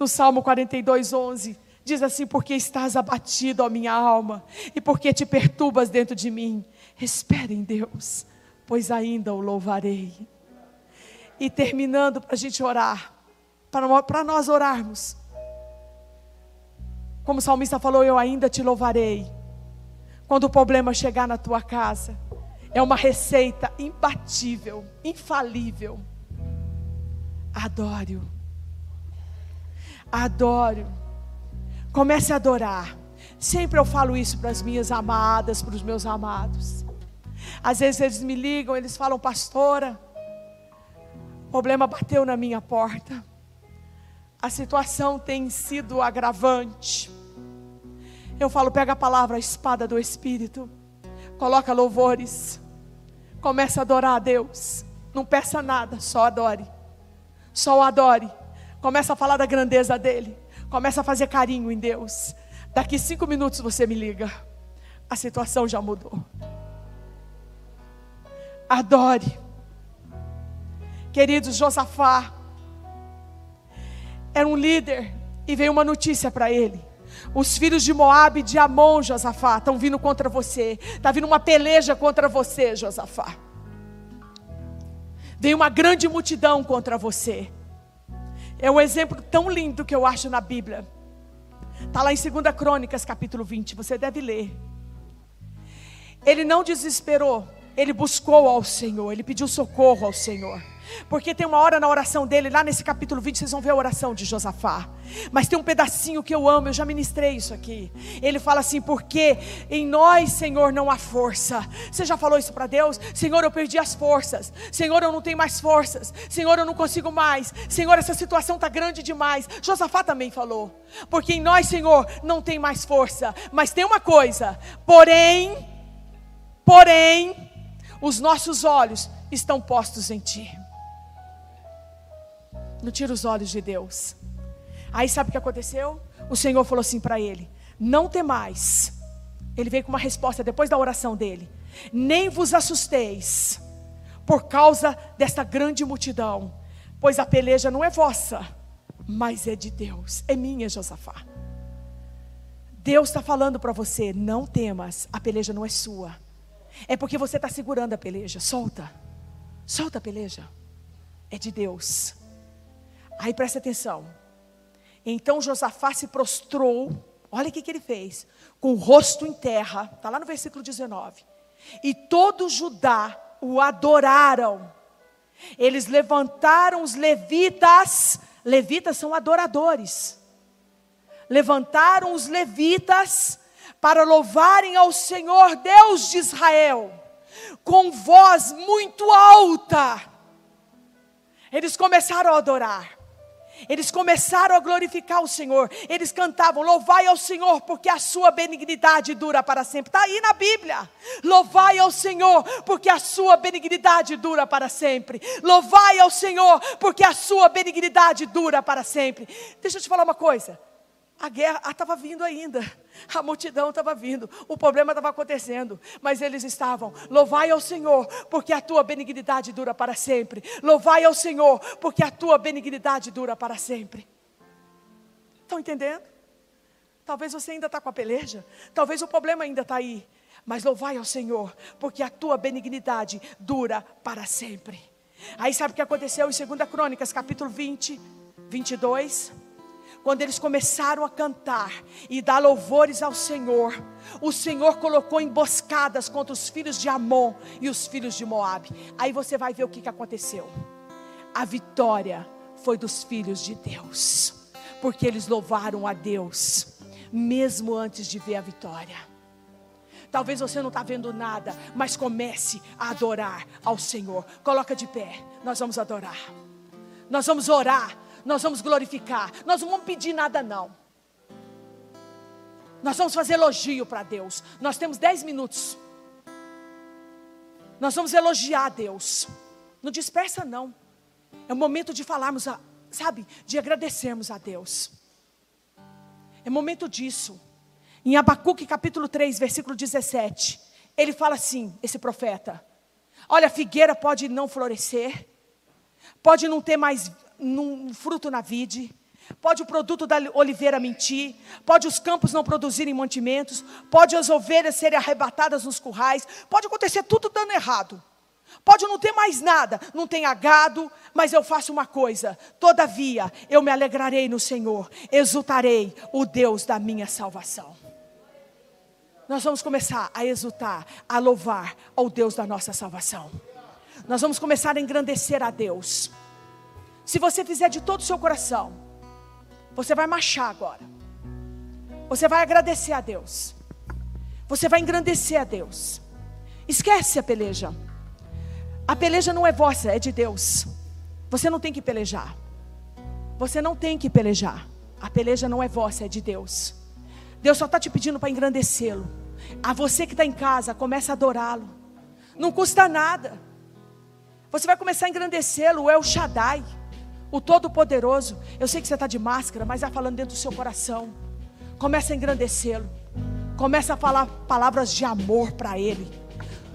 No Salmo 42, 11 diz assim: Porque estás abatido, ó minha alma, e porque te perturbas dentro de mim, espera em Deus, pois ainda o louvarei. E terminando para a gente orar, para nós orarmos, como o salmista falou, eu ainda te louvarei. Quando o problema chegar na tua casa, é uma receita imbatível, infalível. Adore-o. Adore-o. Comece a adorar. Sempre eu falo isso para as minhas amadas, para os meus amados. Às vezes eles me ligam, eles falam, pastora, o problema bateu na minha porta. A situação tem sido agravante. Eu falo, pega a palavra, a espada do Espírito coloca louvores, começa a adorar a Deus. Não peça nada, só adore. Só o adore. Começa a falar da grandeza dele. Começa a fazer carinho em Deus. Daqui cinco minutos você me liga. A situação já mudou. Adore. Queridos, Josafá era um líder e veio uma notícia para ele. Os filhos de Moabe e de Amon, Josafá, estão vindo contra você. Está vindo uma peleja contra você, Josafá. Vem uma grande multidão contra você. É um exemplo tão lindo que eu acho na Bíblia. Está lá em 2 Crônicas, capítulo 20. Você deve ler. Ele não desesperou. ele buscou ao Senhor, ele pediu socorro ao Senhor. Porque tem uma hora na oração dele, lá nesse capítulo 20, vocês vão ver a oração de Josafá. Mas tem um pedacinho que eu amo, eu já ministrei isso aqui. Ele fala assim: porque em nós, Senhor, não há força. Você já falou isso para Deus? Senhor, eu perdi as forças. Senhor, eu não tenho mais forças. Senhor, eu não consigo mais. Senhor, essa situação está grande demais. Josafá também falou: porque em nós, Senhor, não tem mais força. Mas tem uma coisa: porém, porém, os nossos olhos estão postos em Ti. Não tira os olhos de Deus. Aí sabe o que aconteceu? O Senhor falou assim para ele: Não temais. Ele veio com uma resposta depois da oração dele: Nem vos assusteis por causa desta grande multidão, pois a peleja não é vossa, mas é de Deus, é minha, Josafá. Deus está falando para você: não temas, a peleja não é sua, é porque você está segurando a peleja. Solta, solta a peleja, é de Deus. Aí presta atenção. Então Josafá se prostrou, olha o que, que ele fez, com o rosto em terra, está lá no versículo 19. E todo Judá o adoraram. Eles levantaram os levitas, levitas são adoradores. Levantaram os levitas para louvarem ao Senhor Deus de Israel, com voz muito alta. Eles começaram a adorar. Eles começaram a glorificar o Senhor. Eles cantavam: Louvai ao Senhor, porque a sua benignidade dura para sempre. Está aí na Bíblia. Louvai ao Senhor, porque a sua benignidade dura para sempre. Louvai ao Senhor, porque a sua benignidade dura para sempre. Deixa eu te falar uma coisa. A guerra estava vindo ainda, a multidão estava vindo, o problema estava acontecendo, mas eles estavam. Louvai ao Senhor, porque a tua benignidade dura para sempre. Louvai ao Senhor, porque a tua benignidade dura para sempre. Estão entendendo? Talvez você ainda está com a peleja, talvez o problema ainda está aí, mas louvai ao Senhor, porque a tua benignidade dura para sempre. Aí sabe o que aconteceu em 2 Crônicas, capítulo 20, 22? Quando eles começaram a cantar e dar louvores ao Senhor, o Senhor colocou emboscadas contra os filhos de Amon e os filhos de Moabe. Aí você vai ver o que, que aconteceu. A vitória foi dos filhos de Deus, porque eles louvaram a Deus, mesmo antes de ver a vitória. Talvez você não está vendo nada, mas comece a adorar ao Senhor. Coloca de pé, nós vamos adorar. Nós vamos orar nós vamos glorificar. Nós não vamos pedir nada, não. Nós vamos fazer elogio para Deus. Nós temos dez minutos. Nós vamos elogiar Deus. Não dispersa, não. É o momento de falarmos, a, sabe, de agradecermos a Deus. É momento disso. Em Abacuque capítulo 3, versículo 17, ele fala assim, esse profeta: Olha, a figueira pode não florescer, pode não ter mais num fruto na vide, pode o produto da oliveira mentir, pode os campos não produzirem mantimentos, pode as ovelhas serem arrebatadas nos currais, pode acontecer tudo dando errado. Pode não ter mais nada, não tenha gado, mas eu faço uma coisa: todavia eu me alegrarei no Senhor, exultarei o Deus da minha salvação. Nós vamos começar a exultar, a louvar ao Deus da nossa salvação. Nós vamos começar a engrandecer a Deus. Se você fizer de todo o seu coração, você vai marchar agora. Você vai agradecer a Deus. Você vai engrandecer a Deus. Esquece a peleja. A peleja não é vossa, é de Deus. Você não tem que pelejar. Você não tem que pelejar. A peleja não é vossa, é de Deus. Deus só está te pedindo para engrandecê-lo. A você que está em casa, comece a adorá-lo. Não custa nada. Você vai começar a engrandecê-lo, é o Shaddai o Todo-Poderoso. Eu sei que você está de máscara, mas é falando dentro do seu coração. Começa a engrandecê-lo. Começa a falar palavras de amor para Ele.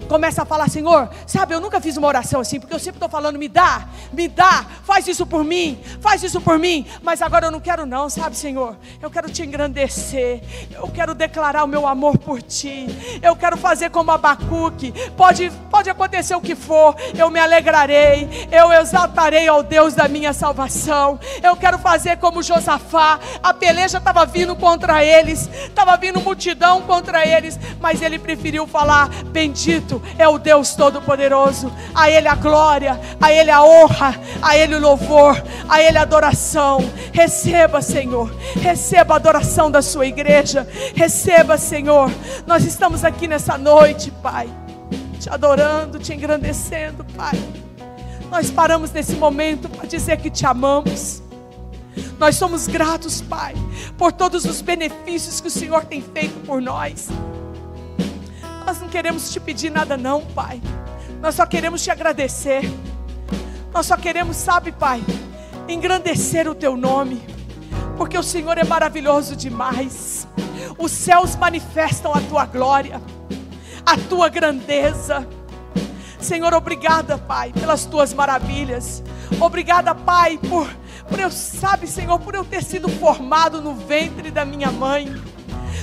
Começa a falar, Senhor, sabe, eu nunca fiz uma oração assim, porque eu sempre estou falando, me dá, me dá, faz isso por mim, faz isso por mim, mas agora eu não quero não, sabe, Senhor, eu quero te engrandecer, eu quero declarar o meu amor por ti, eu quero fazer como Abacuque, pode, pode acontecer o que for, eu me alegrarei, eu exaltarei ao Deus da minha salvação, eu quero fazer como Josafá, a peleja estava vindo contra eles, estava vindo multidão contra eles, mas ele preferiu falar, bendito bendito é o Deus Todo-Poderoso. A Ele a glória, a Ele a honra, a Ele o louvor, a Ele a adoração. Receba, Senhor, receba a adoração da Sua igreja. Receba, Senhor. Nós estamos aqui nessa noite, Pai, te adorando, te engrandecendo, Pai. Nós paramos nesse momento para dizer que te amamos. Nós somos gratos, Pai, por todos os benefícios que o Senhor tem feito por nós. Nós não queremos te pedir nada, não, Pai. Nós só queremos te agradecer. Nós só queremos, sabe, Pai, engrandecer o teu nome, porque o Senhor é maravilhoso demais. Os céus manifestam a tua glória, a tua grandeza. Senhor, obrigada, Pai, pelas tuas maravilhas. Obrigada, Pai, por por eu, sabe, Senhor, por eu ter sido formado no ventre da minha mãe.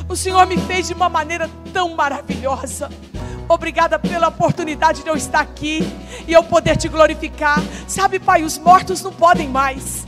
O Senhor me fez de uma maneira tão maravilhosa. Obrigada pela oportunidade de eu estar aqui e eu poder te glorificar. Sabe, Pai, os mortos não podem mais,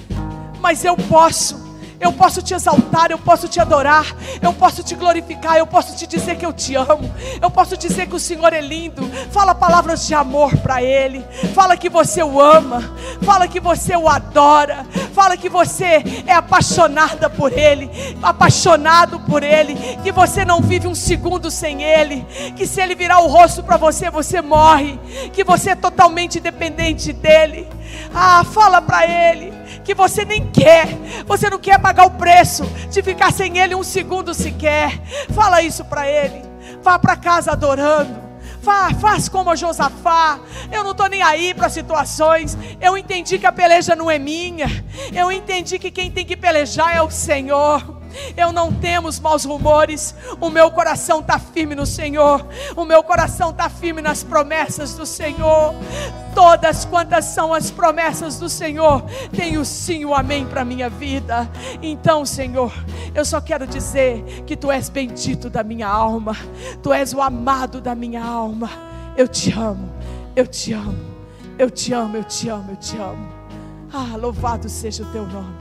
mas eu posso. Eu posso te exaltar, eu posso te adorar, eu posso te glorificar, eu posso te dizer que eu te amo, eu posso dizer que o Senhor é lindo. Fala palavras de amor para Ele, fala que você o ama, fala que você o adora, fala que você é apaixonada por Ele, apaixonado por Ele, que você não vive um segundo sem Ele, que se Ele virar o rosto para você, você morre, que você é totalmente dependente dEle. Ah, fala para Ele que você nem quer, você não quer pagar o preço de ficar sem Ele um segundo sequer. Fala isso para Ele. Vá para casa adorando. Vá, faz como a Josafá. Eu não estou nem aí para situações. Eu entendi que a peleja não é minha. Eu entendi que quem tem que pelejar é o Senhor. Eu não temos maus rumores. O meu coração está firme no Senhor. O meu coração está firme nas promessas do Senhor. Todas quantas são as promessas do Senhor, tenho sim o amém para a minha vida. Então, Senhor, eu só quero dizer que Tu és bendito da minha alma. Tu és o amado da minha alma. Eu te amo. Eu te amo. Eu te amo, eu te amo, eu te amo. Ah, louvado seja o teu nome.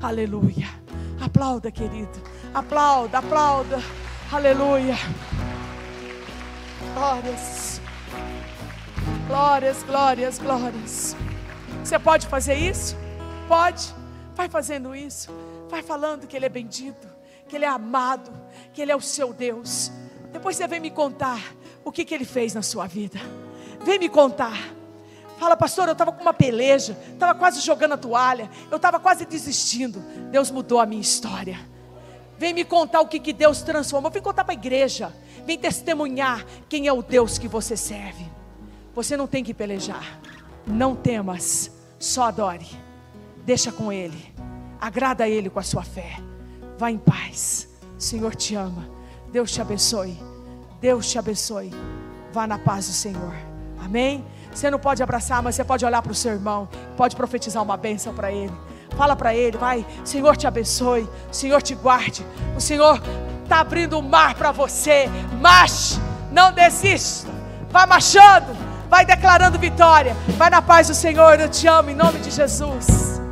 Aleluia. Aplauda, querido. Aplauda, aplauda. Aleluia. Glórias. Glórias, glórias, glórias. Você pode fazer isso? Pode. Vai fazendo isso. Vai falando que Ele é bendito, que Ele é amado, que Ele é o seu Deus. Depois você vem me contar o que, que Ele fez na sua vida. Vem me contar. Fala, pastor, eu estava com uma peleja, estava quase jogando a toalha, eu estava quase desistindo. Deus mudou a minha história. Vem me contar o que, que Deus transformou. Vem contar para a igreja. Vem testemunhar quem é o Deus que você serve. Você não tem que pelejar. Não temas, só adore. Deixa com Ele. Agrada a Ele com a sua fé. Vá em paz. O Senhor te ama. Deus te abençoe. Deus te abençoe. Vá na paz do Senhor. Amém? Você não pode abraçar, mas você pode olhar para o seu irmão, pode profetizar uma bênção para ele. Fala para ele, vai, Senhor te abençoe, Senhor te guarde. O Senhor está abrindo o mar para você. Marche, não desista. Vai marchando, vai declarando vitória. Vai na paz do Senhor, eu te amo em nome de Jesus.